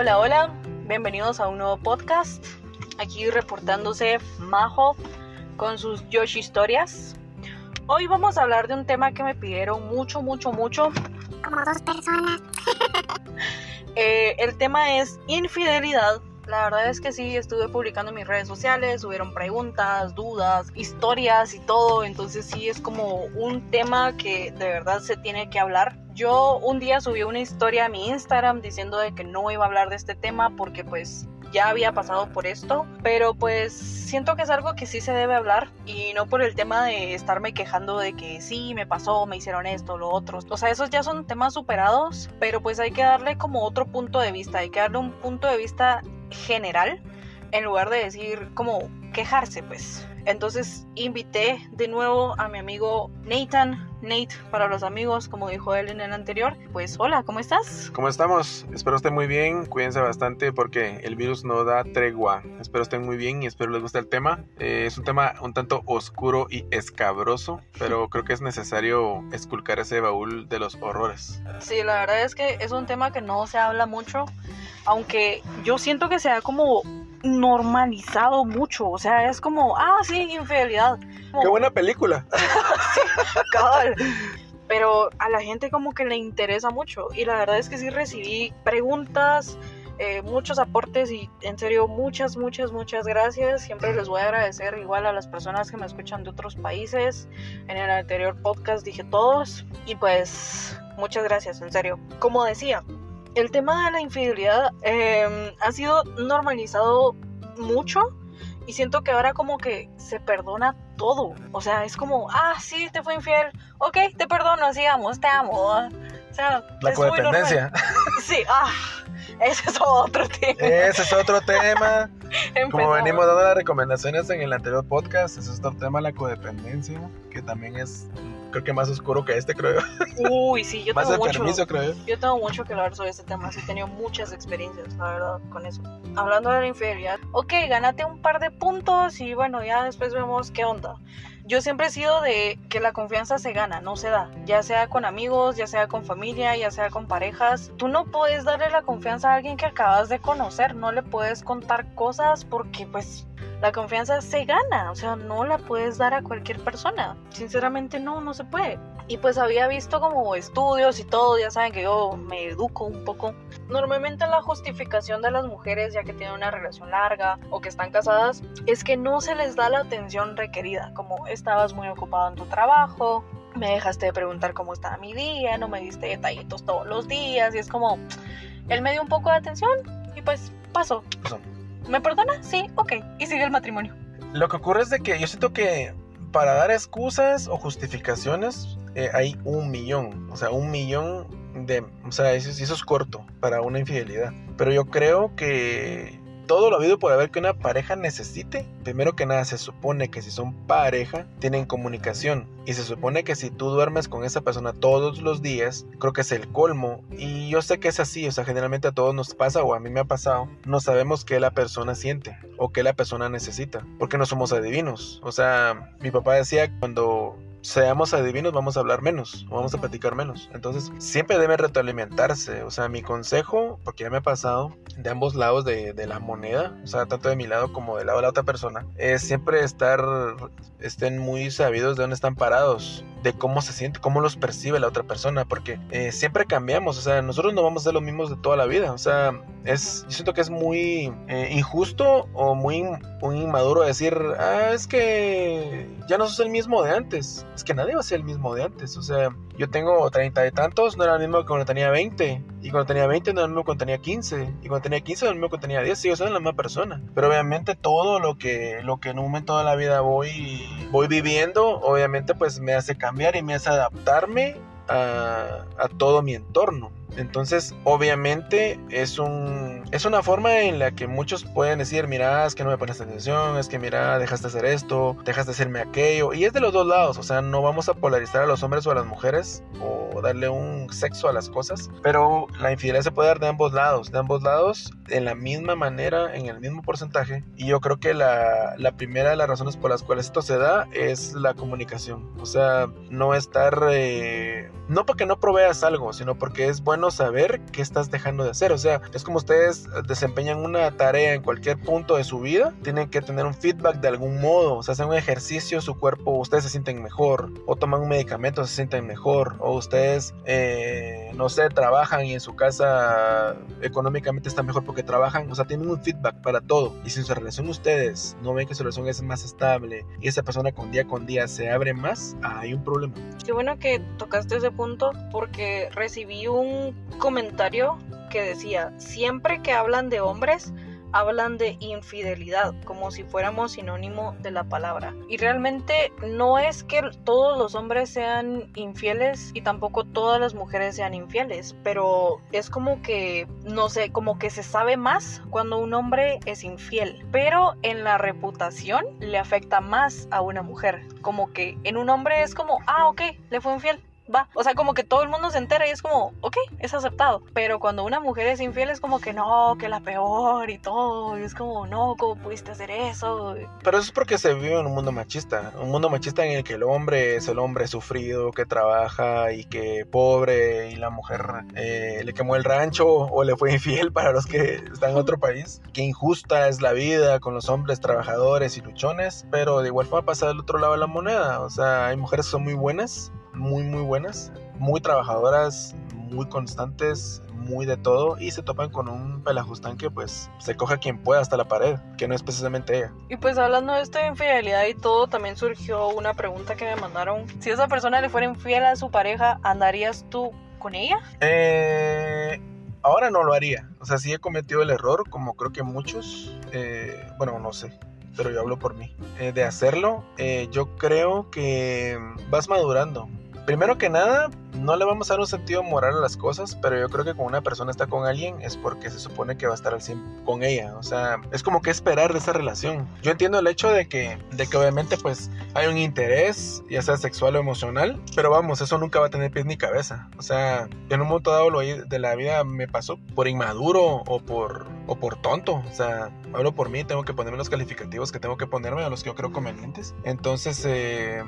Hola, hola, bienvenidos a un nuevo podcast. Aquí reportándose Majo con sus Yoshi historias. Hoy vamos a hablar de un tema que me pidieron mucho, mucho, mucho. Como dos personas. Eh, el tema es infidelidad. La verdad es que sí, estuve publicando en mis redes sociales, hubieron preguntas, dudas, historias y todo, entonces sí es como un tema que de verdad se tiene que hablar. Yo un día subí una historia a mi Instagram diciendo de que no iba a hablar de este tema porque pues ya había pasado por esto, pero pues siento que es algo que sí se debe hablar y no por el tema de estarme quejando de que sí, me pasó, me hicieron esto, lo otro. O sea, esos ya son temas superados, pero pues hay que darle como otro punto de vista, hay que darle un punto de vista general en lugar de decir como quejarse, pues. Entonces invité de nuevo a mi amigo Nathan, Nate para los amigos, como dijo él en el anterior. Pues hola, ¿cómo estás? ¿Cómo estamos? Espero estén muy bien, cuídense bastante porque el virus no da tregua. Espero estén muy bien y espero les guste el tema. Eh, es un tema un tanto oscuro y escabroso, pero creo que es necesario esculcar ese baúl de los horrores. Sí, la verdad es que es un tema que no se habla mucho, aunque yo siento que se ha como normalizado mucho, o sea, es como, ah, sí, infidelidad. Como, ¡Qué buena película! cabal. Pero a la gente como que le interesa mucho y la verdad es que sí recibí preguntas, eh, muchos aportes y en serio muchas, muchas, muchas gracias. Siempre les voy a agradecer igual a las personas que me escuchan de otros países. En el anterior podcast dije todos y pues muchas gracias, en serio. Como decía, el tema de la infidelidad eh, ha sido normalizado mucho y siento que ahora como que se perdona todo. O sea, es como, ah, sí, te fue infiel, ok, te perdono, sigamos, te amo. O sea, La es muy normal. codependencia. Sí, ah, ese es otro tema. Ese es otro tema. Como venimos dando las recomendaciones en el anterior podcast, ese es otro tema, la codependencia, que también es, creo que más oscuro que este, creo. Uy, sí, yo Más tengo de mucho. permiso, creo yo. Tengo mucho que hablar sobre este tema, sí he tenido muchas experiencias, la verdad, con eso. Hablando de la infidelidad, ok, gánate un par de puntos y bueno, ya después vemos qué onda. Yo siempre he sido de que la confianza se gana, no se da. Ya sea con amigos, ya sea con familia, ya sea con parejas. Tú no puedes darle la confianza a alguien que acabas de conocer. No le puedes contar cosas porque pues la confianza se gana. O sea, no la puedes dar a cualquier persona. Sinceramente no, no se puede. Y pues había visto como estudios y todo, ya saben que yo me educo un poco. Normalmente la justificación de las mujeres ya que tienen una relación larga o que están casadas es que no se les da la atención requerida, como estabas muy ocupado en tu trabajo, me dejaste de preguntar cómo estaba mi día, no me diste detallitos todos los días y es como, él me dio un poco de atención y pues pasó. Pasó. ¿Me perdona? Sí, ok. Y sigue el matrimonio. Lo que ocurre es de que yo siento que para dar excusas o justificaciones eh, hay un millón, o sea, un millón de, o sea, eso, eso es corto para una infidelidad. Pero yo creo que todo lo habido por haber que una pareja necesite, primero que nada se supone que si son pareja tienen comunicación. Y se supone que si tú duermes con esa persona todos los días, creo que es el colmo. Y yo sé que es así, o sea, generalmente a todos nos pasa o a mí me ha pasado, no sabemos qué la persona siente o qué la persona necesita, porque no somos adivinos, o sea, mi papá decía cuando seamos adivinos vamos a hablar menos, vamos a platicar menos. Entonces siempre debe retroalimentarse. O sea, mi consejo, porque ya me ha pasado, de ambos lados de, de la moneda, o sea, tanto de mi lado como del lado de la otra persona, es siempre estar, estén muy sabidos de dónde están parados, de cómo se siente, cómo los percibe la otra persona, porque eh, siempre cambiamos, o sea, nosotros no vamos a ser los mismos de toda la vida, o sea, es, yo siento que es muy eh, injusto o muy, muy inmaduro decir, ah, es que ya no sos el mismo de antes, es que nadie va a ser el mismo de antes, o sea, yo tengo treinta y tantos, no era el mismo que cuando tenía 20, y cuando tenía 20 no era el mismo cuando tenía 15, y cuando tenía 15 no era el mismo cuando tenía 10, sigo siendo la misma persona, pero obviamente todo lo que, lo que en un momento de la vida voy, voy viviendo, obviamente pues me hace cambiar y me hace adaptarme a, a todo mi entorno. Entonces, obviamente es un es una forma en la que muchos pueden decir, mira, es que no me pones atención, es que mira, dejaste de hacer esto, dejaste de hacerme aquello, y es de los dos lados, o sea, no vamos a polarizar a los hombres o a las mujeres o darle un sexo a las cosas, pero la infidelidad se puede dar de ambos lados, de ambos lados en la misma manera, en el mismo porcentaje, y yo creo que la, la primera de las razones por las cuales esto se da es la comunicación, o sea, no estar, eh, no porque no proveas algo, sino porque es bueno saber qué estás dejando de hacer. O sea, es como ustedes desempeñan una tarea en cualquier punto de su vida, tienen que tener un feedback de algún modo. O sea, hacen un ejercicio, su cuerpo, ustedes se sienten mejor, o toman un medicamento, se sienten mejor, o ustedes, eh, no sé, trabajan y en su casa económicamente están mejor porque trabajan. O sea, tienen un feedback para todo. Y si su relación ustedes no ven que su relación es más estable y esa persona con día con día se abre más, hay un problema. Qué bueno que tocaste ese punto porque recibí un comentario que decía, siempre que hablan de hombres, hablan de infidelidad como si fuéramos sinónimo de la palabra. Y realmente no es que todos los hombres sean infieles y tampoco todas las mujeres sean infieles, pero es como que, no sé, como que se sabe más cuando un hombre es infiel, pero en la reputación le afecta más a una mujer. Como que en un hombre es como, ah, ok, le fue infiel, va. O sea, como que todo el mundo se entera y es como, ok, es aceptado. Pero cuando una mujer es infiel es como que no, que la peor y todo. Y es como, no, ¿cómo pudiste hacer eso? Pero eso es porque se vive en un mundo machista. Un mundo machista en el que el hombre es el hombre sufrido, que trabaja y que pobre y la mujer eh, le quemó el rancho o le fue infiel para los que están en otro país. Que injusta es la vida con los hombres trabajadores y luchones. Pero de igual forma pasa del otro lado de la moneda. O sea, hay mujeres que son muy buenas muy muy buenas, muy trabajadoras, muy constantes, muy de todo y se topan con un pelajustán que pues se coge a quien pueda hasta la pared, que no es precisamente ella. Y pues hablando de esta infidelidad y todo, también surgió una pregunta que me mandaron. Si esa persona le fuera infiel a su pareja, ¿andarías tú con ella? Eh, ahora no lo haría. O sea, sí he cometido el error, como creo que muchos, eh, bueno, no sé, pero yo hablo por mí, eh, de hacerlo, eh, yo creo que vas madurando. Primero que nada, no le vamos a dar un sentido moral a las cosas, pero yo creo que cuando una persona está con alguien es porque se supone que va a estar al 100 con ella. O sea, es como que esperar de esa relación. Yo entiendo el hecho de que, de que obviamente pues hay un interés, ya sea sexual o emocional, pero vamos, eso nunca va a tener pies ni cabeza. O sea, en un momento dado de la vida me pasó por inmaduro o por, o por tonto. O sea, hablo por mí, tengo que ponerme los calificativos que tengo que ponerme a los que yo creo convenientes. Entonces, eh,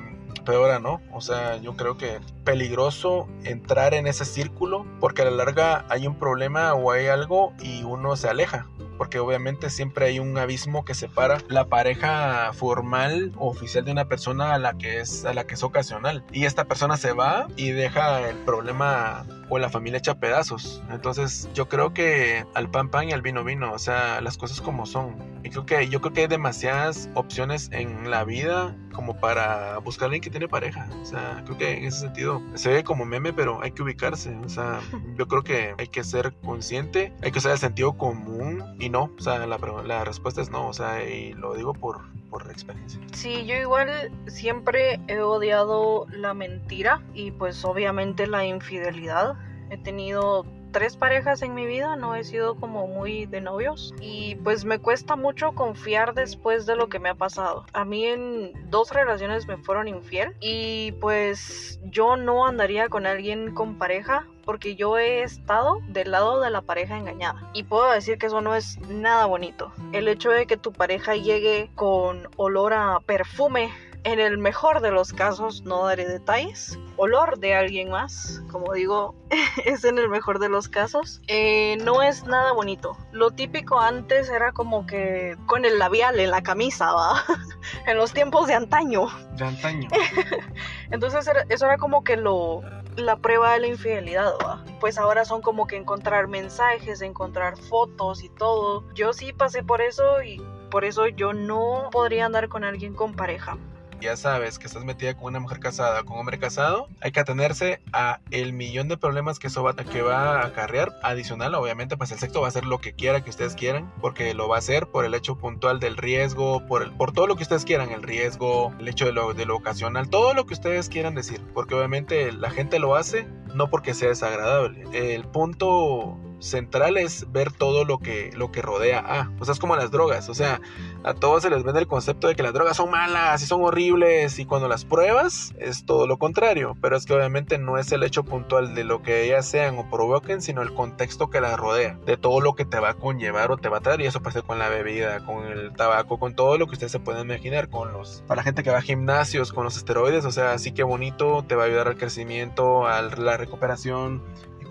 pero ahora no. O sea, yo creo que peligroso entrar en ese círculo porque a la larga hay un problema o hay algo y uno se aleja porque obviamente siempre hay un abismo que separa la pareja formal o oficial de una persona a la que es a la que es ocasional. Y esta persona se va y deja el problema o la familia hecha pedazos. Entonces, yo creo que al pan pan y al vino vino, o sea, las cosas como son. Y creo que yo creo que hay demasiadas opciones en la vida como para buscar a alguien que tiene pareja. O sea, creo que en ese sentido se ve como meme, pero hay que ubicarse. O sea, yo creo que hay que ser consciente, hay que usar el sentido común y no. O sea, la, la respuesta es no. O sea, y lo digo por, por experiencia. Sí, yo igual siempre he odiado la mentira y pues obviamente la infidelidad. He tenido tres parejas en mi vida, no he sido como muy de novios y pues me cuesta mucho confiar después de lo que me ha pasado. A mí en dos relaciones me fueron infiel y pues yo no andaría con alguien con pareja porque yo he estado del lado de la pareja engañada y puedo decir que eso no es nada bonito. El hecho de que tu pareja llegue con olor a perfume en el mejor de los casos, no daré detalles, olor de alguien más, como digo, es en el mejor de los casos, eh, no es nada bonito. Lo típico antes era como que con el labial en la camisa, ¿va? en los tiempos de antaño. De antaño. Entonces eso era como que lo, la prueba de la infidelidad, ¿va? Pues ahora son como que encontrar mensajes, encontrar fotos y todo. Yo sí pasé por eso y por eso yo no podría andar con alguien con pareja ya sabes que estás metida con una mujer casada, con un hombre casado, hay que atenerse a el millón de problemas que eso va, que va a acarrear. Adicional, obviamente, pues el sexo va a hacer lo que quiera que ustedes quieran, porque lo va a hacer por el hecho puntual del riesgo, por, el, por todo lo que ustedes quieran, el riesgo, el hecho de lo, de lo ocasional, todo lo que ustedes quieran decir, porque obviamente la gente lo hace no porque sea desagradable. El punto central es ver todo lo que, lo que rodea a. O sea, es como las drogas. O sea, a todos se les vende el concepto de que las drogas son malas y son horribles y cuando las pruebas es todo lo contrario. Pero es que obviamente no es el hecho puntual de lo que ellas sean o provoquen, sino el contexto que las rodea. De todo lo que te va a conllevar o te va a traer. Y eso ser con la bebida, con el tabaco, con todo lo que ustedes se pueden imaginar. Con los... Para la gente que va a gimnasios, con los esteroides. O sea, así que bonito, te va a ayudar al crecimiento, a la recuperación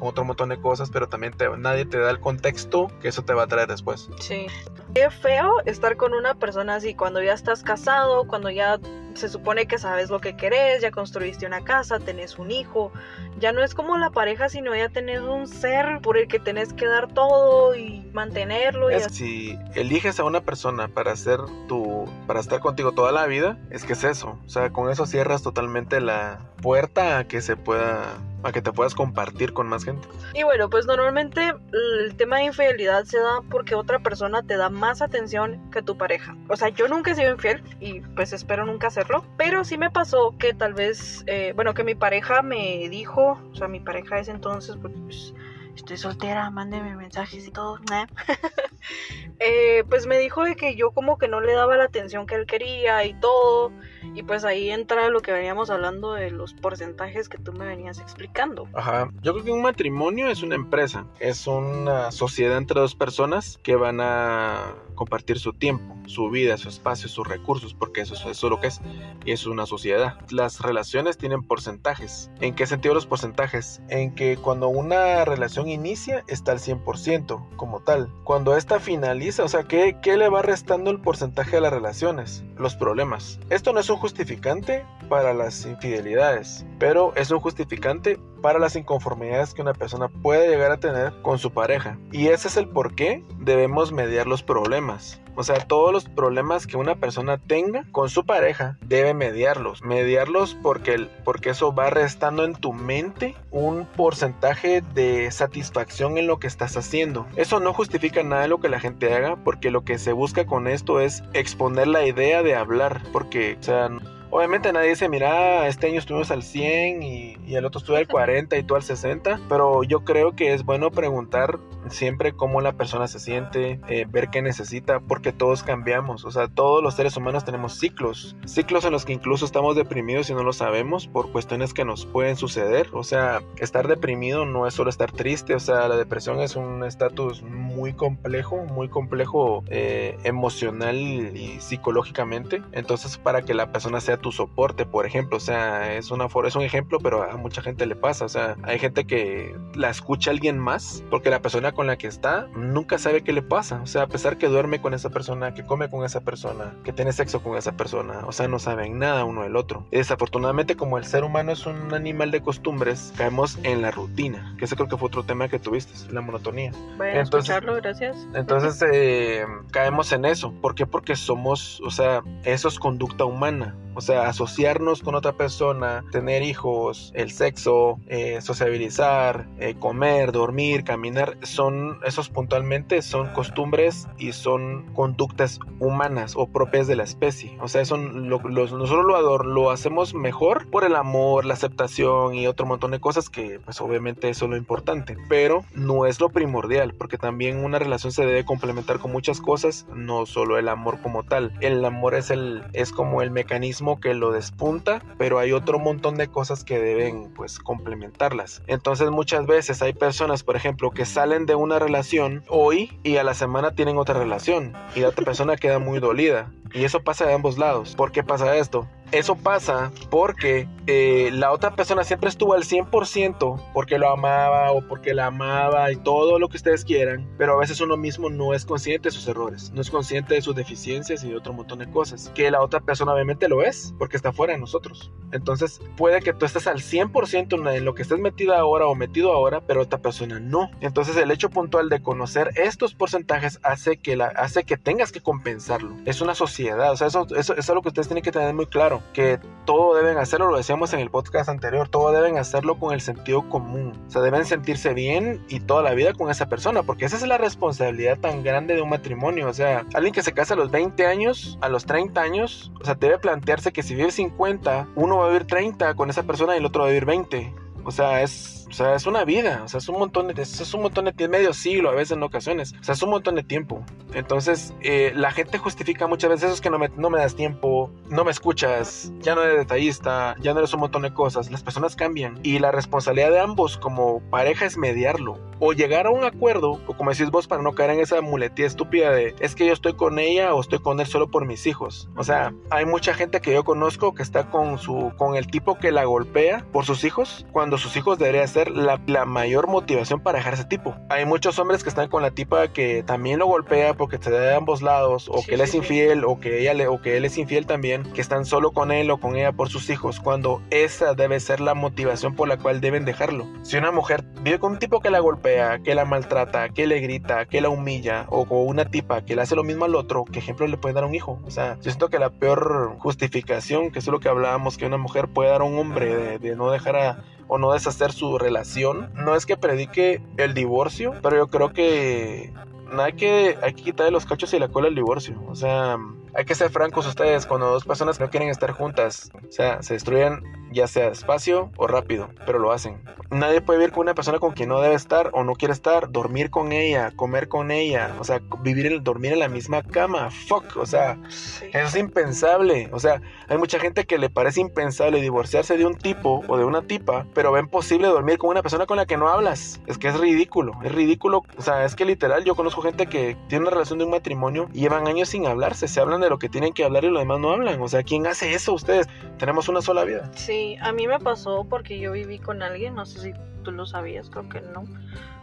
otro montón de cosas, pero también nadie te da el contexto que eso te va a traer después. Sí. Qué feo estar con una persona así cuando ya estás casado, cuando ya se supone que sabes lo que querés, ya construiste una casa, tenés un hijo. Ya no es como la pareja, sino ya tenés un ser por el que tenés que dar todo y mantenerlo. Y si eliges a una persona para ser tu, para estar contigo toda la vida, es que es eso. O sea, con eso cierras totalmente la puerta a que se pueda a que te puedas compartir con más gente. Y bueno, pues normalmente el tema de infidelidad se da porque otra persona te da más atención que tu pareja. O sea, yo nunca he sido infiel y pues espero nunca hacerlo, pero sí me pasó que tal vez, eh, bueno, que mi pareja me dijo, o sea, mi pareja es entonces, pues, estoy soltera, mándeme mensajes y todo. eh, pues me dijo de que yo como que no le daba la atención que él quería y todo. Y pues ahí entra lo que veníamos hablando de los porcentajes que tú me venías explicando. Ajá, yo creo que un matrimonio es una empresa, es una sociedad entre dos personas que van a compartir su tiempo, su vida, su espacio, sus recursos, porque eso, eso es lo que es, y es una sociedad. Las relaciones tienen porcentajes. ¿En qué sentido los porcentajes? En que cuando una relación inicia está al 100% como tal. Cuando esta finaliza, o sea, ¿qué, ¿qué le va restando el porcentaje de las relaciones? Los problemas. Esto no es un justificante para las infidelidades, pero es un justificante para las inconformidades que una persona puede llegar a tener con su pareja. Y ese es el por qué debemos mediar los problemas. O sea, todos los problemas que una persona tenga con su pareja debe mediarlos. Mediarlos porque, porque eso va restando en tu mente un porcentaje de satisfacción en lo que estás haciendo. Eso no justifica nada de lo que la gente haga porque lo que se busca con esto es exponer la idea de hablar. Porque, o sea... Obviamente nadie dice, mira, este año estuvimos al 100 y, y, el otro estuvo al 40 y tú al 60, pero yo creo que es bueno preguntar siempre cómo la persona se siente, eh, ver qué necesita, porque todos cambiamos, o sea, todos los seres humanos tenemos ciclos, ciclos en los que incluso estamos deprimidos y no lo sabemos por cuestiones que nos pueden suceder, o sea, estar deprimido no es solo estar triste, o sea, la depresión es un estatus muy complejo, muy complejo eh, emocional y psicológicamente, entonces para que la persona sea tu soporte, por ejemplo, o sea, es, una, es un ejemplo, pero a mucha gente le pasa, o sea, hay gente que la escucha alguien más porque la persona con la que está nunca sabe qué le pasa, o sea, a pesar que duerme con esa persona, que come con esa persona, que tiene sexo con esa persona, o sea, no saben nada uno del otro. Y desafortunadamente, como el ser humano es un animal de costumbres, caemos en la rutina, que ese creo que fue otro tema que tuviste, la monotonía. Voy a entonces, escucharlo, gracias. Entonces, eh, caemos en eso. ¿Por qué? Porque somos, o sea, eso es conducta humana. O sea, asociarnos con otra persona, tener hijos, el sexo, eh, sociabilizar, eh, comer, dormir, caminar, son esos puntualmente son costumbres y son conductas humanas o propias de la especie. O sea, son lo, nosotros lo, lo hacemos mejor por el amor, la aceptación y otro montón de cosas que pues obviamente eso es lo importante. Pero no es lo primordial porque también una relación se debe complementar con muchas cosas, no solo el amor como tal. El amor es, el, es como el mecanismo que lo despunta, pero hay otro montón de cosas que deben pues complementarlas. Entonces muchas veces hay personas, por ejemplo, que salen de una relación hoy y a la semana tienen otra relación y la otra persona queda muy dolida. Y eso pasa de ambos lados. ¿Por qué pasa esto? Eso pasa porque eh, la otra persona siempre estuvo al 100% porque lo amaba o porque la amaba y todo lo que ustedes quieran, pero a veces uno mismo no es consciente de sus errores, no es consciente de sus deficiencias y de otro montón de cosas, que la otra persona obviamente lo es porque está fuera de nosotros. Entonces puede que tú estés al 100% en lo que estés metido ahora o metido ahora, pero otra persona no. Entonces el hecho puntual de conocer estos porcentajes hace que, la, hace que tengas que compensarlo. Es una sociedad, o sea, eso, eso es algo que ustedes tienen que tener muy claro que todo deben hacerlo, lo decíamos en el podcast anterior, todo deben hacerlo con el sentido común. O sea, deben sentirse bien y toda la vida con esa persona, porque esa es la responsabilidad tan grande de un matrimonio. O sea, alguien que se casa a los 20 años, a los 30 años, o sea, debe plantearse que si vive 50, uno va a vivir 30 con esa persona y el otro va a vivir 20. O sea, es O sea, es una vida, o sea, es un montón de, es un montón de medio siglo a veces en ocasiones, o sea, es un montón de tiempo. Entonces, eh, la gente justifica muchas veces eso es que no me, no me das tiempo, no me escuchas, ya no eres detallista, ya no eres un montón de cosas. Las personas cambian y la responsabilidad de ambos como pareja es mediarlo o llegar a un acuerdo, o como decís vos, para no caer en esa muletía estúpida de es que yo estoy con ella o estoy con él solo por mis hijos. O sea, hay mucha gente que yo conozco que está con su con el tipo que la golpea por sus hijos, cuando sus hijos debería ser la, la mayor motivación para dejar ese tipo. Hay muchos hombres que están con la tipa que también lo golpea porque se da de ambos lados, o Sí, que él sí, es sí. infiel, o que ella le, o que él es infiel también, que están solo con él o con ella por sus hijos, cuando esa debe ser la motivación por la cual deben dejarlo. Si una mujer vive con un tipo que la golpea, que la maltrata, que le grita, que la humilla, o con una tipa que le hace lo mismo al otro, ¿qué ejemplo le puede dar a un hijo? O sea, yo siento que la peor justificación, que es lo que hablábamos, que una mujer puede dar a un hombre de, de no dejar a o no deshacer su relación. No es que predique el divorcio, pero yo creo que hay que, hay que quitarle los cachos y la cola al divorcio. O sea, hay que ser francos ustedes cuando dos personas no quieren estar juntas. O sea, se destruyen ya sea despacio o rápido, pero lo hacen. Nadie puede vivir con una persona con quien no debe estar o no quiere estar, dormir con ella, comer con ella, o sea, vivir en, dormir en la misma cama. Fuck, o sea, Sí. eso es impensable. O sea, hay mucha gente que le parece impensable divorciarse de un tipo o de una tipa, pero ven posible dormir con una persona con la que no hablas. Es que es ridículo, es ridículo. O sea, es que literal yo conozco gente que tiene una relación de un matrimonio y llevan años sin hablarse. Se hablan de lo que tienen que hablar y lo demás no hablan. O sea, ¿quién hace eso ustedes? Tenemos una sola vida. Sí, a mí me pasó porque yo viví con alguien, no sé si tú lo sabías, creo que no.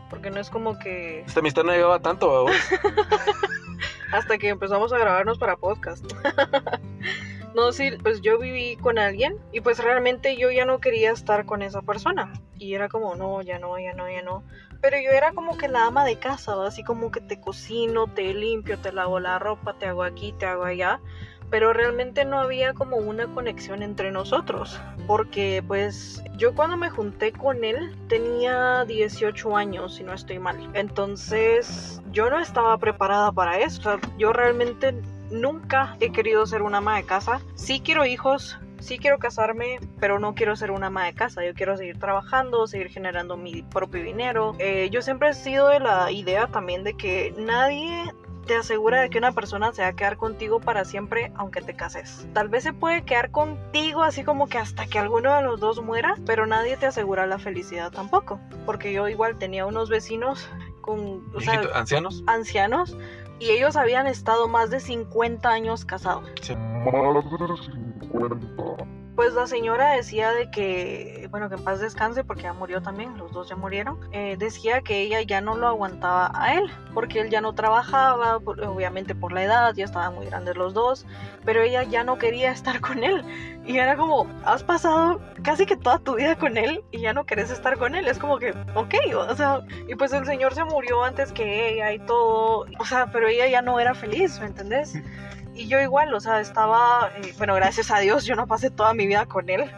Porque no es como que Esta amistad no llegaba tanto, ¿va vos? hasta que empezamos a grabarnos para podcast. no, sí, pues yo viví con alguien y pues realmente yo ya no quería estar con esa persona. Y era como, no, ya no, ya no, ya no. Pero yo era como que la ama de casa, así como que te cocino, te limpio, te lavo la ropa, te hago aquí, te hago allá. Pero realmente no había como una conexión entre nosotros. Porque pues yo cuando me junté con él tenía 18 años, si no estoy mal. Entonces yo no estaba preparada para eso. Yo realmente nunca he querido ser una ama de casa. Sí quiero hijos, sí quiero casarme, pero no quiero ser una ama de casa. Yo quiero seguir trabajando, seguir generando mi propio dinero. Eh, yo siempre he sido de la idea también de que nadie te asegura de que una persona se va a quedar contigo para siempre aunque te cases. Tal vez se puede quedar contigo así como que hasta que alguno de los dos muera, pero nadie te asegura la felicidad tampoco. Porque yo igual tenía unos vecinos con... O sea, ¿Ancianos? ancianos y ellos habían estado más de 50 años casados. Pues la señora decía de que, bueno, que en paz descanse porque ya murió también, los dos ya murieron. Eh, decía que ella ya no lo aguantaba a él porque él ya no trabajaba, obviamente por la edad, ya estaban muy grandes los dos, pero ella ya no quería estar con él. Y era como, has pasado casi que toda tu vida con él y ya no querés estar con él. Es como que, ok, o sea, y pues el señor se murió antes que ella y todo, o sea, pero ella ya no era feliz, ¿me entendés? Y yo igual, o sea, estaba, eh, bueno, gracias a Dios, yo no pasé toda mi vida con él,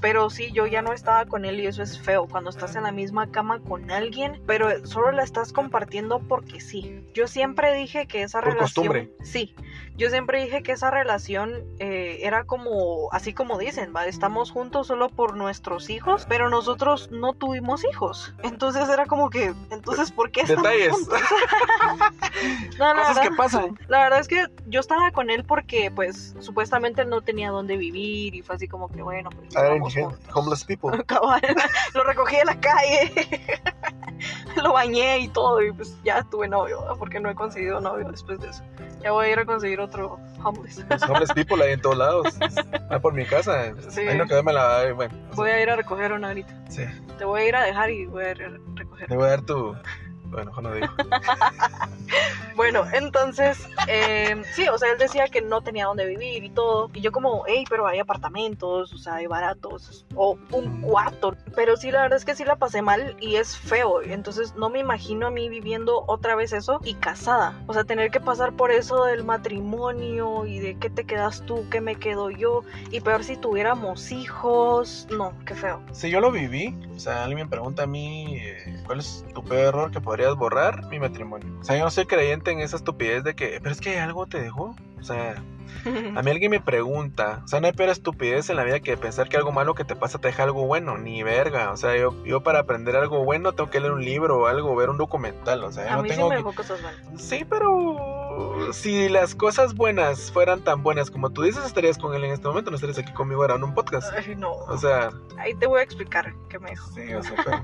pero sí, yo ya no estaba con él y eso es feo, cuando estás en la misma cama con alguien, pero solo la estás compartiendo porque sí. Yo siempre dije que esa Por relación... costumbre. Sí, yo siempre dije que esa relación eh, era como, así como dicen, ¿va? estamos juntos solo por nuestros hijos, pero nosotros no tuvimos hijos. Entonces era como que, entonces, ¿por qué Detalles. juntos? no, la Cosas verdad- que pasan. la verdad es que yo estaba con él porque, pues, supuestamente él no tenía dónde vivir y fue así como que, bueno, pues. Gente, homeless people. Lo recogí de la calle, lo bañé y todo, y pues ya tuve novio, porque no he conseguido novio después de eso. Ya voy a ir a conseguir otro homeless. Los homeless people ahí en todos lados. Ah, por mi casa. Sí. Ahí no quedé la. ay, Bueno, Voy a ir a recoger una ahorita. sí. Te voy a ir a dejar y voy a ir a recoger. Le voy a dar tu. Bueno, no. Bueno, entonces, eh, sí, o sea, él decía que no tenía dónde vivir y todo. Y yo como, hey, pero hay apartamentos, o sea, hay baratos, o un cuarto. Pero sí, la verdad es que sí la pasé mal y es feo. Entonces no me imagino a mí viviendo otra vez eso y casada. O sea, tener que pasar por eso del matrimonio y de qué te quedas tú, qué me quedo yo. Y peor si tuviéramos hijos. No, qué feo. Si yo lo viví, o sea, alguien me pregunta a mí eh, cuál es tu peor error que podrías borrar, mi matrimonio. O sea, yo no soy creyente en esa estupidez de que, pero es que algo te dejó. O sea, a mí alguien me pregunta, o sea, no hay peor estupidez en la vida que pensar que algo malo que te pasa te deja algo bueno, ni verga. O sea, yo, yo para aprender algo bueno tengo que leer un libro o algo, ver un documental. O sea, yo A no mí tengo sí me que- dejó cosas malas. Sí, pero si las cosas buenas fueran tan buenas como tú dices, estarías con él en este momento, no estarías aquí conmigo ahora en un podcast. Ay, no. O sea, Ahí te voy a explicar qué me dijo. sí, o sea, pero,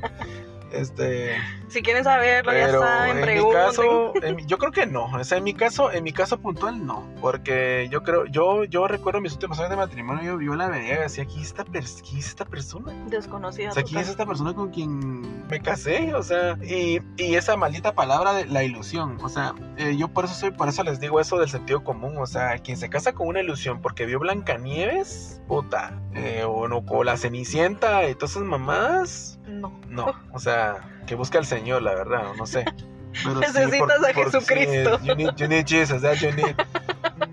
este, Si quieren saberlo, ya saben, en mi pregunten. caso, en mi- yo creo que no, o sea, en mi caso, en mi caso puntual no, porque yo creo, yo, yo recuerdo mis últimos años de matrimonio, yo, yo la veía y decía, aquí está, pers- ¿quién es esta persona? Desconocida. O sea, ¿quién es esta persona con quien me casé? O sea, y, y esa maldita palabra de la ilusión. O sea, eh, yo por eso soy, por eso les digo eso del sentido común. O sea, quien se casa con una ilusión porque vio Blancanieves, puta, eh, o no, o la Cenicienta y todas esas mamadas, No. no. O sea, que busca al Señor, la verdad, no sé. Pero sí, Necesitas a sí, Jesucristo. you, need, you need Jesus, that you need.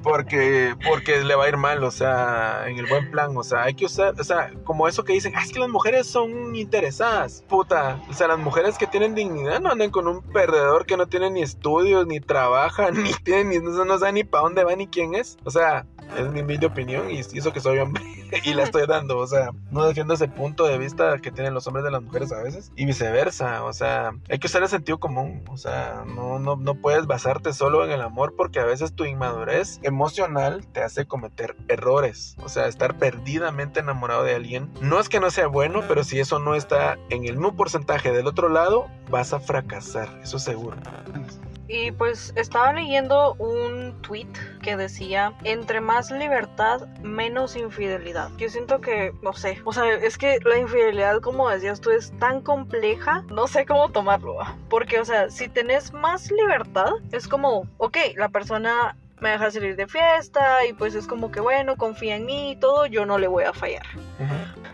Porque, porque le va a ir mal, o sea, en el buen plan, o sea, hay que usar, o sea, como eso que dicen, "Ah, es que las mujeres son interesadas, puta, o sea, las mujeres que tienen dignidad no andan con un perdedor que no tiene ni estudios, ni trabaja, ni tiene, ni, no, no sabe ni para dónde va ni quién es, o sea, es mi humilde opinión y, eso que soy hombre y la estoy dando, o sea, no defiendo ese punto de vista que tienen los hombres de las mujeres a veces y viceversa, o sea, hay que usar el sentido común, o sea, no, no, no puedes basarte solo en el amor porque a veces tu inmadurez emocional te hace cometer errores, o sea, estar perdidamente enamorado de alguien, no es que no sea bueno, pero si eso no está en el mismo porcentaje del otro lado, vas a fracasar, eso seguro. Y pues estaba leyendo un tweet que decía, entre más libertad, menos infidelidad. Yo siento que, no sé, o sea, es que la infidelidad, como decías tú, es tan compleja, no sé cómo tomarlo. Porque, o sea, si tenés más libertad, es como, ok, la persona me deja salir de fiesta y pues es como que, bueno, confía en mí y todo, yo no le voy a fallar.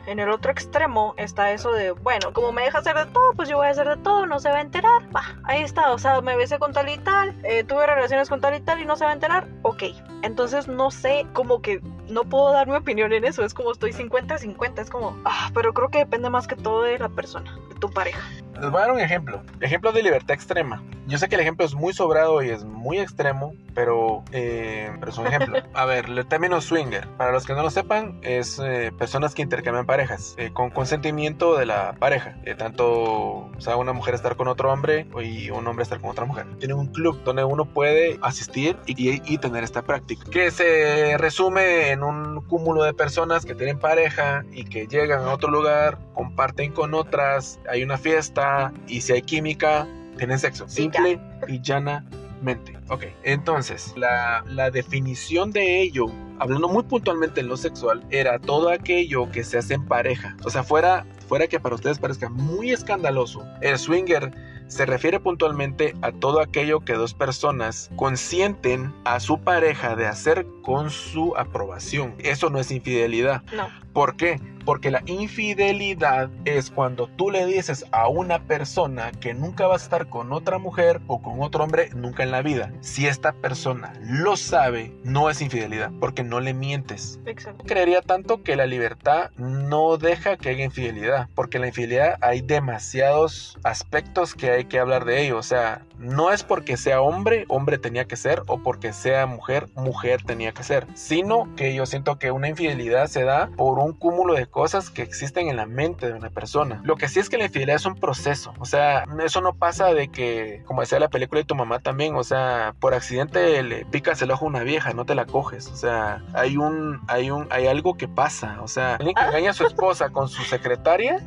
En el otro extremo está eso de, bueno, como me deja hacer de todo, pues yo voy a hacer de todo, no se va a enterar. Va, ahí está, o sea, me besé con tal y tal, eh, tuve relaciones con tal y tal y no se va a enterar. Ok, entonces no sé, como que no puedo dar mi opinión en eso, es como estoy 50-50, es como, ah, pero creo que depende más que todo de la persona, de tu pareja. Les voy a dar un ejemplo. Ejemplo de libertad extrema. Yo sé que el ejemplo es muy sobrado y es muy extremo, pero, eh, pero es un ejemplo. A ver, el término swinger, para los que no lo sepan, es eh, personas que intercambian parejas eh, con consentimiento de la pareja. Eh, tanto, o sea, una mujer estar con otro hombre y un hombre estar con otra mujer. Tienen un club donde uno puede asistir y, y- y tener esta práctica, que se resume en un cúmulo de personas que tienen pareja y que llegan a otro lugar, comparten con otras, hay una fiesta y si hay química, tienen sexo. Simple y llanamente. Ok, entonces, la, la definición de ello, hablando muy puntualmente en lo sexual, era todo aquello que se hace en pareja. O sea, fuera, fuera que para ustedes parezca muy escandaloso, el swinger se refiere puntualmente a todo aquello que dos personas consienten a su pareja de hacer con su aprobación. Eso no es infidelidad. No, ¿Por qué? Porque la infidelidad es cuando tú le dices a una persona que nunca vas a estar con otra mujer o con otro hombre nunca en la vida. Si esta persona lo sabe, no es infidelidad, porque no le mientes. exacto. Creería tanto que la libertad no deja que haya infidelidad, porque en la infidelidad hay demasiados aspectos que hay que hablar de ello. O sea, no es porque sea hombre, hombre tenía que ser, o porque sea mujer, mujer tenía que ser, sino que yo siento que una infidelidad se da por un cúmulo de cosas que existen en la mente de una persona. Lo que sí es que la infidelidad es un proceso, o sea, eso no pasa de que, como decía la película de tu mamá también, o sea, por accidente le picas el ojo a una vieja, no te la coges, o sea, hay un, hay un, hay algo que pasa, o sea, alguien que engaña a su esposa con su secretaria,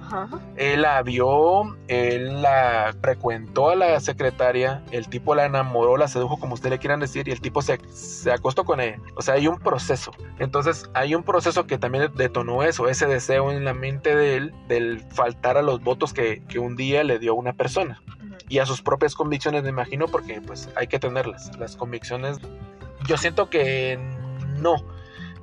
él la vio, él la frecuentó a la secretaria, el tipo la enamoró, la sedujo, como ustedes le quieran decir, y el tipo se, se acostó con ella. O sea, hay un proceso. Entonces, hay un proceso que también detonó eso, ese deseo en la mente de él, del faltar a los votos que, que un día le dio una persona. Y a sus propias convicciones, me imagino, porque pues hay que tenerlas. Las convicciones, yo siento que no.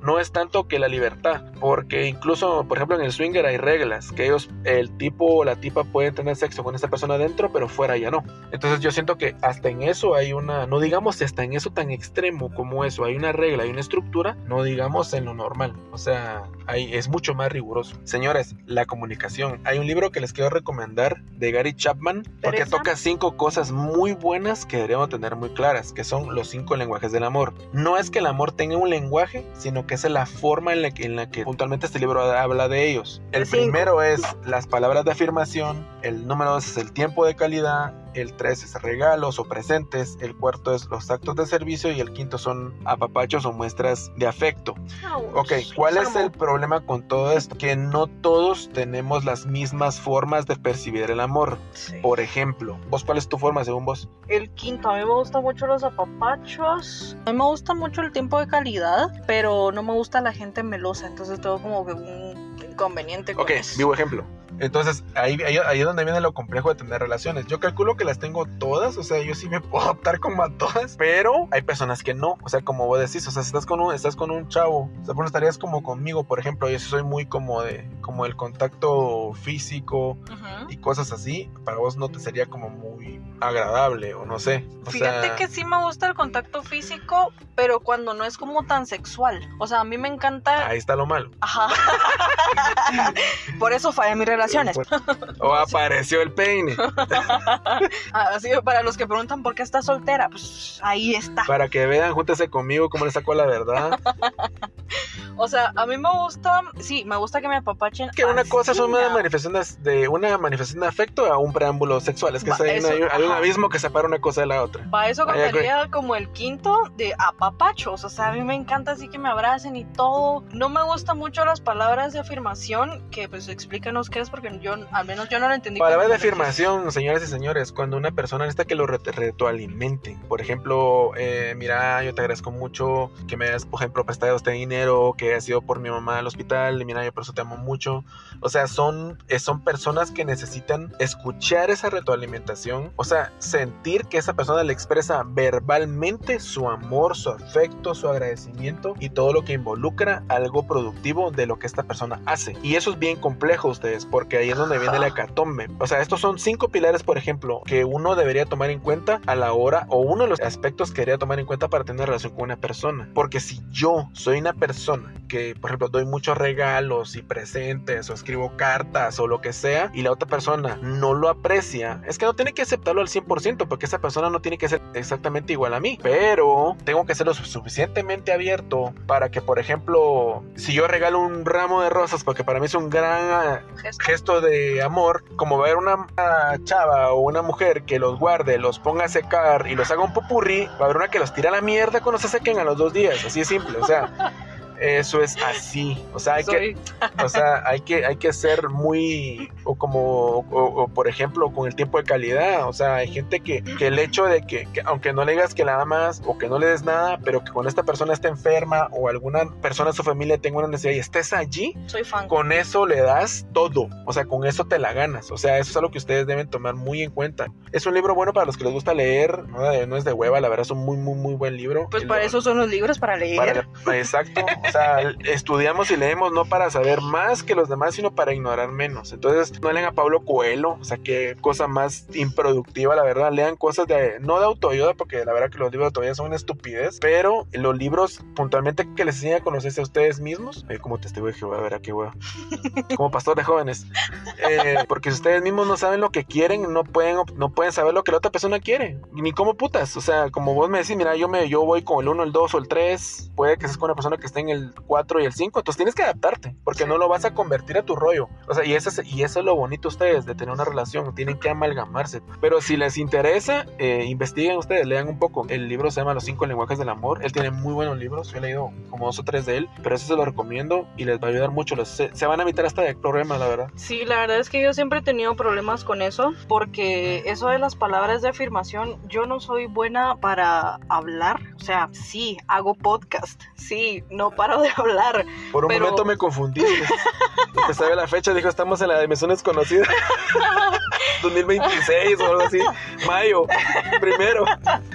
No es tanto que la libertad, porque incluso, por ejemplo, en el swinger hay reglas, que ellos, el tipo o la tipa pueden tener sexo con esta persona adentro, pero fuera ya no. Entonces yo siento que hasta en eso hay una, no digamos hasta en eso tan extremo como eso, hay una regla, hay una estructura, no digamos en lo normal. O sea, hay, es mucho más riguroso. Señores, la comunicación. Hay un libro que les quiero recomendar de Gary Chapman, porque toca cinco cosas muy buenas que deberíamos tener muy claras, que son los cinco lenguajes del amor. No es que el amor tenga un lenguaje, sino que es la forma en la que, en la que puntualmente este libro habla de ellos. El El cinco. primero es las palabras de afirmación, el número dos es el tiempo de calidad, el tres es regalos o presentes, el cuarto es los actos de servicio y el quinto son apapachos o muestras de afecto. Ok, ¿cuál es el problema con todo esto? Que no todos tenemos las mismas formas de percibir el amor. Sí. Por ejemplo, ¿vos cuál es tu forma según vos? El quinto, a mí me gustan mucho los apapachos. A mí me gusta mucho el tiempo de calidad, pero no me gusta la gente melosa, entonces tengo como que un inconveniente con Ok, eso. vivo ejemplo. Entonces, ahí, ahí, ahí es donde viene lo complejo de tener relaciones. Yo calculo que las tengo todas, o sea, yo sí me puedo optar como a todas, pero hay personas que no. O sea, como vos decís, o sea, si estás con un, estás con un chavo, o sea, por estarías como conmigo, por ejemplo, yo soy muy como de, como el contacto físico y cosas así, para vos no te sería como muy agradable, o no sé. O Fíjate sea, que sí me gusta el contacto físico, pero cuando no es como tan sexual. O sea, a mí me encanta. ahí está lo malo. Ajá. Por eso fallé mis O apareció el peine. Así que para los que preguntan por qué estás soltera, pues ahí está. Para que vean, júntese conmigo cómo le saco la verdad. O sea, a mí me gusta, sí, me gusta que me apapachen. que una cosa es así, una manifestación de, una manifestación de afecto a un preámbulo sexual. Es que Va, hay, una- eso, hay un- hay un ajá. abismo que separa una cosa de la otra. Para eso contaría como el quinto de apapachos. O sea, a mí me encanta así que me abracen y todo. No me gustan mucho las palabras de afirmación, que pues explícanos qué es, porque yo, al menos yo no lo entendí. Palabras de afirmación, señoras y señores, cuando una persona necesita que lo re- retroalimenten. Por ejemplo, eh, mira, yo te agradezco mucho que me hayas, por ejemplo, prestado este dinero, que has ido por mi mamá al hospital, y mira, yo por eso te amo mucho. O sea, son, eh, son personas que necesitan escuchar esa retroalimentación, o sea, sentir que esa persona le expresa verbalmente su amor, su afecto, su agradecimiento y todo lo que involucra algo productivo de lo que esta persona hace. Y eso es bien complejo, ustedes, porque ahí es donde viene la hecatombe. O sea, estos son cinco pilares, por ejemplo, que uno debería tomar en cuenta a la hora, o uno de los aspectos que debería tomar en cuenta para tener relación con una persona. Porque si yo soy una persona que, por ejemplo, doy muchos regalos y presentes, o escribo cartas, o lo que sea, y la otra persona no lo aprecia, es que no tiene que aceptarlo al 100%, porque esa persona no tiene que ser exactamente igual a mí. Pero tengo que ser lo suficientemente abierto para que, por ejemplo, si yo regalo un ramo de rosas, porque para mí es un gran Gesto. Gesto de amor, como haber una, una chava o una mujer que los guarde, los ponga a secar y los haga un popurrí, va a haber una que los tira a la mierda cuando se sequen a los dos días, así es simple, o sea, eso es así, o sea, hay que, o sea, hay que, hay que ser muy, o como, o, o, por ejemplo, con el tiempo de calidad, o sea, hay gente que, que el hecho de que, que aunque no le digas que la amas o que no le des nada, pero que cuando esta persona esté enferma o alguna persona de su familia tenga una necesidad y estés allí, soy fan. con eso le das todo, o sea, con eso te la ganas, o sea, eso es algo que ustedes deben tomar muy en cuenta. Es un libro bueno para los que les gusta leer, no, no es de hueva, la verdad es un muy, muy, muy buen libro. Pues para eso son los libros, para leer. para- exacto, o sea, estudiamos y leemos no para saber más que los demás, sino para ignorar menos. Entonces, no lean a Pablo Coelho, o sea, qué cosa más improductiva, la verdad. Lean cosas de, no de autoayuda, porque la verdad que los libros de autoayuda son una estupidez, pero los libros puntualmente que les enseñan a conocerse a ustedes mismos, eh, como testigo de Jehová, a ver a qué hueá, como pastor de jóvenes, Eh, porque si ustedes mismos no saben lo que quieren, no pueden, no pueden saber lo que la otra persona quiere, ni cómo putas, o sea, como vos me decís, mira, yo me yo voy con el 1, el 2 o el 3, puede que seas con una persona que esté en el 4 y el 5, entonces tienes que adaptarte, porque no lo vas a convertir a tu rollo, o sea, y eso es, y eso es lo bonito ustedes de tener una relación, tienen que amalgamarse, pero si les interesa, eh, investiguen ustedes, lean un poco, el libro se llama Los 5 lenguajes del amor, él tiene muy buenos libros, yo he leído como dos o tres de él, pero eso se lo recomiendo y les va a ayudar mucho, los- se, se van a evitar hasta de problemas, la verdad. Sí, la verdad es que yo siempre he tenido problemas con eso, porque eso de las palabras de afirmación, yo no soy buena para hablar. O sea, sí, hago podcast, sí, no paro de hablar. Por un Pero- momento me confundí. Porque sabía la fecha, dijo, estamos en la dimensión desconocida. 2026 o algo así. Mayo, primero.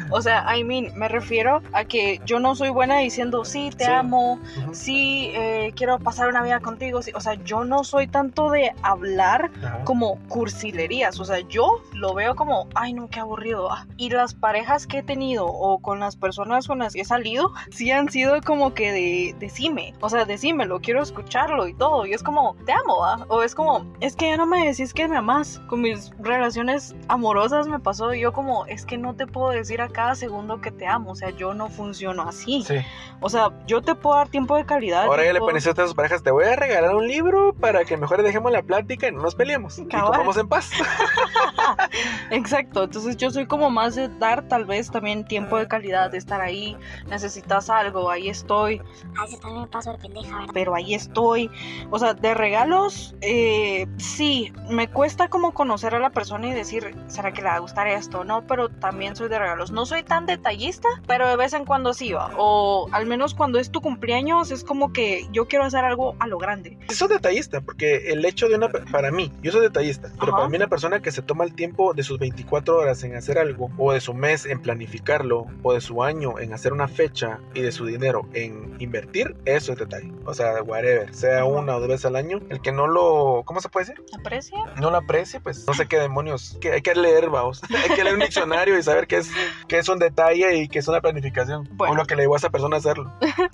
O sea, I mean, me refiero a que yo no soy buena diciendo, sí, te Sí. amo, sí, eh, quiero pasar una vida contigo. sí. O sea, yo no soy tanto de hablar como cursilerías. O sea, yo lo veo como, ay, no, qué aburrido. ah. Y las parejas que he tenido o con las personas con las que he salido, sí han sido como que de, decime. O sea, decímelo, quiero escucharlo y todo. Y es como, te amo, ¿ah? O es como, es que ya no me decís que me amas. Con mis relaciones amorosas me pasó. y Yo como, es que no te puedo decir a cada segundo que te amo. O sea, yo no funciono así. Sí. O sea, yo te puedo dar tiempo de calidad. Ahora ya le pones a tus parejas, te voy a regalar un libro para que mejor dejemos la plática y no nos peleemos. Y Cabal. comamos en paz. Exacto, entonces yo soy como más de dar tal vez también tiempo de calidad, de estar ahí, necesitas algo, ahí estoy, A veces también me paso de pendeja, ¿verdad? pero ahí estoy. O sea, de regalos, eh, sí, me cuesta como conocer a la persona y decir, ¿será que le va a gustar esto? No, pero también soy de regalos. No soy tan detallista, pero de vez en cuando sí va. O al menos cuando es tu cumpleaños, es como que yo quiero hacer algo a lo grande. Sí, soy detallista, porque el hecho de una. Para mí, yo soy detallista, pero Ajá. para mí, una persona que se toma el tiempo de sus 24 horas en hacer algo, o de su mes en planificarlo, o de su año en hacer una fecha, y de su dinero en invertir, eso es detalle. O sea, whatever, sea una o dos veces al año, el que no lo. ¿Cómo se puede decir? ¿Aprecia? No lo aprecie, pues no sé qué demonios. Que hay que leer, vamos. hay que leer un diccionario y saber qué es, qué es un detalle y qué es una planificación. Bueno. O lo que le llevó a esa persona a hacerlo.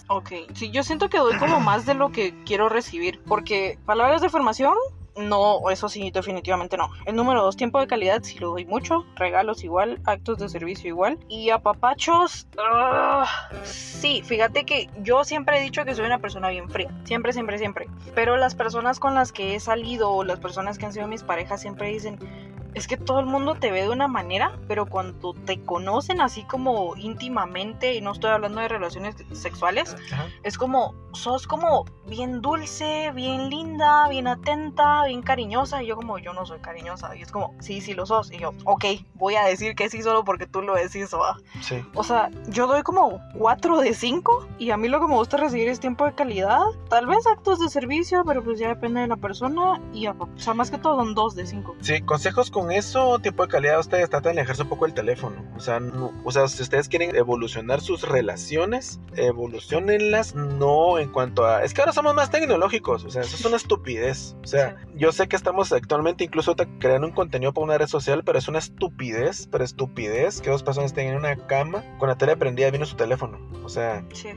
Ok, sí, yo siento que doy como más de lo que quiero recibir, porque palabras de afirmación, no, eso sí, definitivamente no. El número dos, tiempo de calidad, sí lo doy mucho, regalos igual, actos de servicio igual, y apapachos, ah, sí, fíjate que yo siempre he dicho que soy una persona bien fría, siempre, siempre, siempre, pero las personas con las que he salido o las personas que han sido mis parejas siempre dicen, es que todo el mundo te ve de una manera, pero cuando te conocen así como íntimamente, y no estoy hablando de relaciones sexuales, Ajá. es como, sos como bien dulce, bien linda, bien atenta, bien cariñosa. Y yo como, yo no soy cariñosa. Y es como, sí, sí lo sos. Y yo, ok, voy a decir que sí solo porque tú lo decís, va. Sí. O sea, yo doy como 4 de 5 y a mí lo que me gusta recibir es tiempo de calidad. Tal vez actos de servicio, pero pues ya depende de la persona. Y, o sea, más que todo son 2 de 5. Sí, consejos con eso, tiempo de calidad, ustedes tratan de alejarse un poco del teléfono. O sea, no- o sea, si ustedes quieren evolucionar sus relaciones, evolucionenlas no en cuanto a... Es que ahora somos más tecnológicos, o sea, eso es una estupidez. O sea, yo sé que estamos actualmente incluso creando un contenido para una red social, pero es una estupidez, pero estupidez que dos personas estén en una cama con la tele prendida viendo su teléfono. O sea, Sí.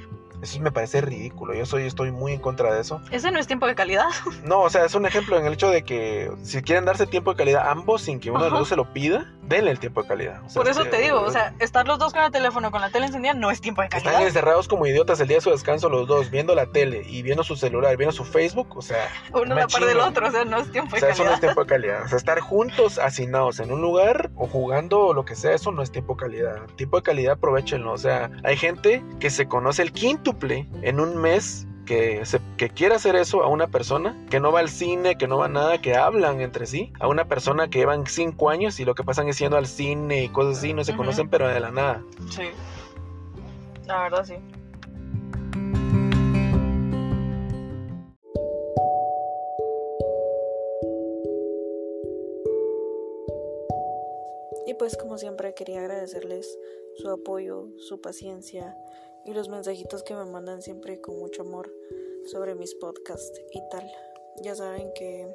Eso me parece ridículo. Yo soy, estoy muy en contra de eso. Ese no es tiempo de calidad. No, o sea, es un ejemplo en el hecho de que si quieren darse tiempo de calidad ambos sin que uno de los dos se lo pida, denle el tiempo de calidad. O sea, Por eso es te digo, o sea, estar los dos con el teléfono, con la tele encendida, no es tiempo de Están calidad. encerrados como idiotas el día de su descanso los dos, viendo la tele y viendo su celular, viendo su Facebook, o sea, Uno a la par del otro, o sea, no es tiempo o de sea, eso no calidad. es tiempo de calidad. O sea, estar juntos, hacinados en un lugar o jugando o lo que sea, eso no es tiempo de calidad. Tiempo de calidad, aprovechenlo. O sea, hay gente que se conoce el quíntuple en un mes que, se, que quiere hacer eso a una persona que no va al cine, que no va a nada, que hablan entre sí, a una persona que llevan cinco años y lo que pasan es yendo al cine y cosas así, no se Ujú. conocen pero de la nada. Sí. La verdad, sí. Y pues como siempre quería agradecerles su apoyo, su paciencia y los mensajitos que me mandan siempre con mucho amor sobre mis podcasts y tal. Ya saben que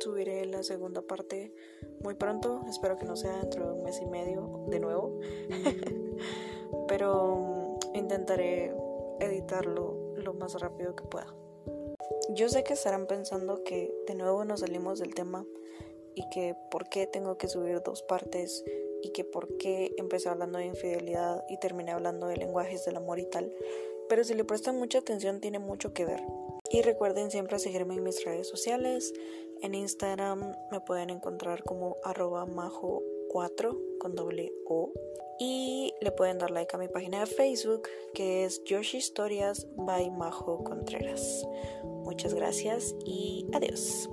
subiré la segunda parte muy pronto, espero que no sea dentro de un mes y medio de nuevo. Pero mm, intentaré editarlo lo más rápido que pueda. Yo sé que estarán pensando que de nuevo nos salimos del tema y que por qué tengo que subir dos partes y que por qué empecé hablando de infidelidad y terminé hablando de lenguajes del amor y tal. Pero si le prestan mucha atención tiene mucho que ver. Y recuerden siempre seguirme en mis redes sociales. En Instagram me pueden encontrar como arroba majo4 con doble O. Y le pueden dar like a mi página de Facebook que es Yoshi Historias by Majo Contreras. Muchas gracias y adiós.